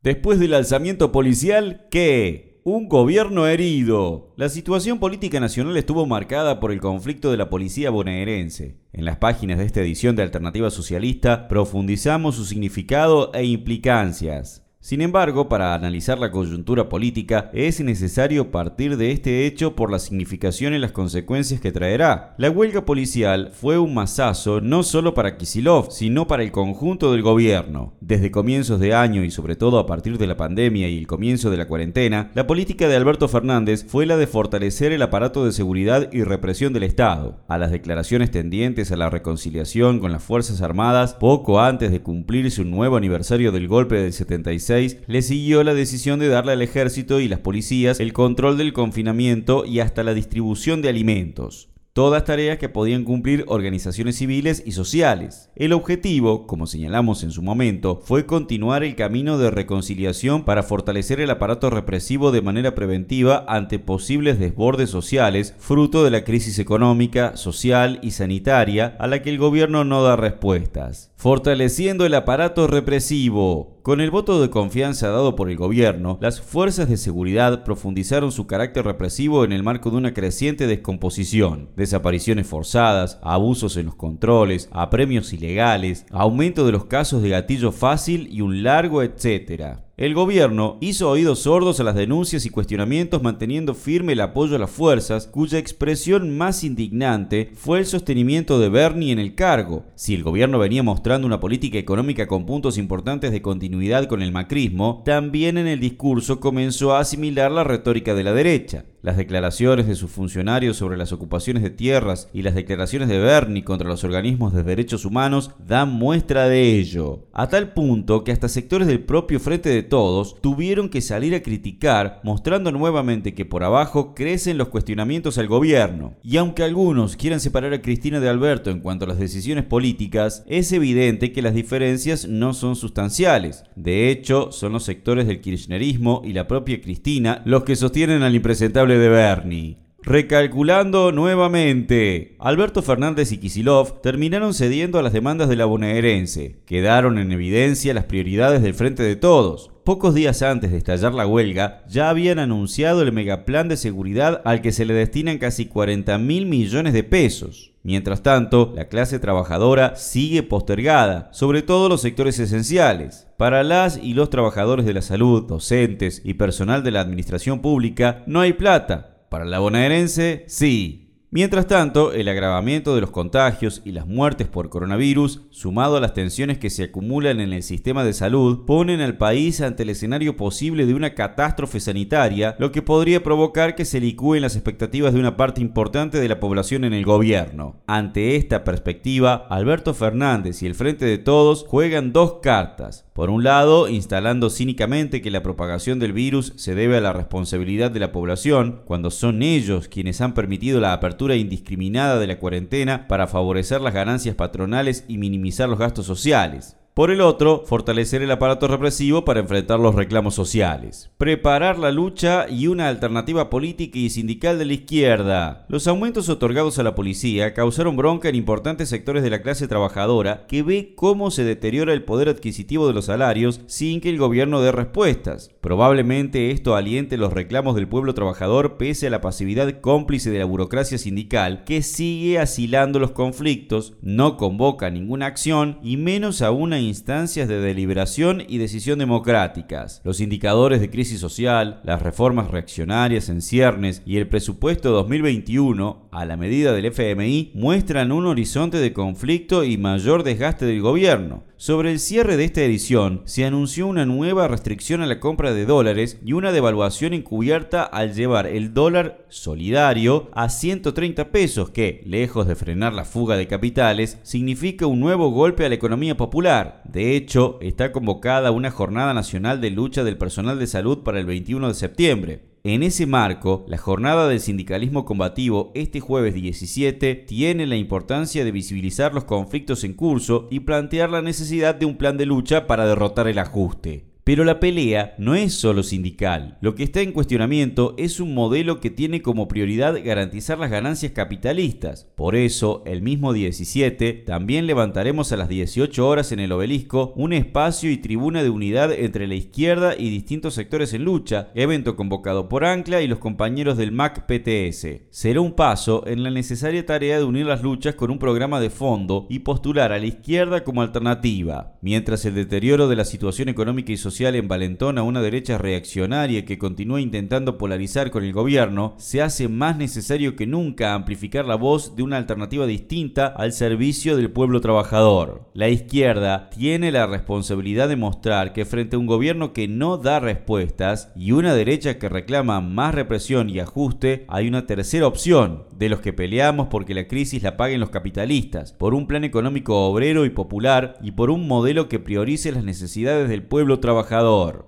Después del alzamiento policial, ¿qué? Un gobierno herido. La situación política nacional estuvo marcada por el conflicto de la policía bonaerense. En las páginas de esta edición de Alternativa Socialista profundizamos su significado e implicancias. Sin embargo, para analizar la coyuntura política es necesario partir de este hecho por la significación y las consecuencias que traerá. La huelga policial fue un masazo no solo para Kisilov, sino para el conjunto del gobierno. Desde comienzos de año y sobre todo a partir de la pandemia y el comienzo de la cuarentena, la política de Alberto Fernández fue la de fortalecer el aparato de seguridad y represión del Estado. A las declaraciones tendientes a la reconciliación con las Fuerzas Armadas, poco antes de cumplirse un nuevo aniversario del golpe del 76, le siguió la decisión de darle al ejército y las policías el control del confinamiento y hasta la distribución de alimentos todas tareas que podían cumplir organizaciones civiles y sociales. El objetivo, como señalamos en su momento, fue continuar el camino de reconciliación para fortalecer el aparato represivo de manera preventiva ante posibles desbordes sociales, fruto de la crisis económica, social y sanitaria a la que el gobierno no da respuestas. Fortaleciendo el aparato represivo, con el voto de confianza dado por el gobierno, las fuerzas de seguridad profundizaron su carácter represivo en el marco de una creciente descomposición, desapariciones forzadas, abusos en los controles, apremios ilegales, aumento de los casos de gatillo fácil y un largo etcétera. El gobierno hizo oídos sordos a las denuncias y cuestionamientos manteniendo firme el apoyo a las fuerzas, cuya expresión más indignante fue el sostenimiento de Bernie en el cargo. Si el gobierno venía mostrando una política económica con puntos importantes de continuidad con el macrismo, también en el discurso comenzó a asimilar la retórica de la derecha. Las declaraciones de sus funcionarios sobre las ocupaciones de tierras y las declaraciones de Bernie contra los organismos de derechos humanos dan muestra de ello, a tal punto que hasta sectores del propio Frente de Todos tuvieron que salir a criticar, mostrando nuevamente que por abajo crecen los cuestionamientos al gobierno. Y aunque algunos quieran separar a Cristina de Alberto en cuanto a las decisiones políticas, es evidente que las diferencias no son sustanciales. De hecho, son los sectores del kirchnerismo y la propia Cristina los que sostienen al impresentable de Bernie. Recalculando nuevamente, Alberto Fernández y Kisilov terminaron cediendo a las demandas de la bonaerense. Quedaron en evidencia las prioridades del Frente de Todos. Pocos días antes de estallar la huelga, ya habían anunciado el megaplan de seguridad al que se le destinan casi 40 mil millones de pesos. Mientras tanto, la clase trabajadora sigue postergada, sobre todo los sectores esenciales. Para las y los trabajadores de la salud, docentes y personal de la administración pública, no hay plata. Para la bonaerense, sí. Mientras tanto, el agravamiento de los contagios y las muertes por coronavirus, sumado a las tensiones que se acumulan en el sistema de salud, ponen al país ante el escenario posible de una catástrofe sanitaria, lo que podría provocar que se licúen las expectativas de una parte importante de la población en el gobierno. Ante esta perspectiva, Alberto Fernández y el Frente de Todos juegan dos cartas. Por un lado, instalando cínicamente que la propagación del virus se debe a la responsabilidad de la población, cuando son ellos quienes han permitido la apertura indiscriminada de la cuarentena para favorecer las ganancias patronales y minimizar los gastos sociales. Por el otro, fortalecer el aparato represivo para enfrentar los reclamos sociales. Preparar la lucha y una alternativa política y sindical de la izquierda. Los aumentos otorgados a la policía causaron bronca en importantes sectores de la clase trabajadora que ve cómo se deteriora el poder adquisitivo de los salarios sin que el gobierno dé respuestas. Probablemente esto aliente los reclamos del pueblo trabajador pese a la pasividad cómplice de la burocracia sindical que sigue asilando los conflictos, no convoca ninguna acción y menos a instancias de deliberación y decisión democráticas. Los indicadores de crisis social, las reformas reaccionarias en ciernes y el presupuesto 2021, a la medida del FMI, muestran un horizonte de conflicto y mayor desgaste del gobierno. Sobre el cierre de esta edición, se anunció una nueva restricción a la compra de dólares y una devaluación encubierta al llevar el dólar solidario a 130 pesos, que, lejos de frenar la fuga de capitales, significa un nuevo golpe a la economía popular. De hecho, está convocada una jornada nacional de lucha del personal de salud para el 21 de septiembre. En ese marco, la jornada del sindicalismo combativo este jueves 17 tiene la importancia de visibilizar los conflictos en curso y plantear la necesidad de un plan de lucha para derrotar el ajuste. Pero la pelea no es solo sindical. Lo que está en cuestionamiento es un modelo que tiene como prioridad garantizar las ganancias capitalistas. Por eso, el mismo 17, también levantaremos a las 18 horas en el obelisco un espacio y tribuna de unidad entre la izquierda y distintos sectores en lucha, evento convocado por Ancla y los compañeros del MAC PTS. Será un paso en la necesaria tarea de unir las luchas con un programa de fondo y postular a la izquierda como alternativa. Mientras el deterioro de la situación económica y social en valentón a una derecha reaccionaria que continúa intentando polarizar con el gobierno, se hace más necesario que nunca amplificar la voz de una alternativa distinta al servicio del pueblo trabajador. La izquierda tiene la responsabilidad de mostrar que frente a un gobierno que no da respuestas y una derecha que reclama más represión y ajuste, hay una tercera opción, de los que peleamos porque la crisis la paguen los capitalistas, por un plan económico obrero y popular y por un modelo que priorice las necesidades del pueblo trabajador.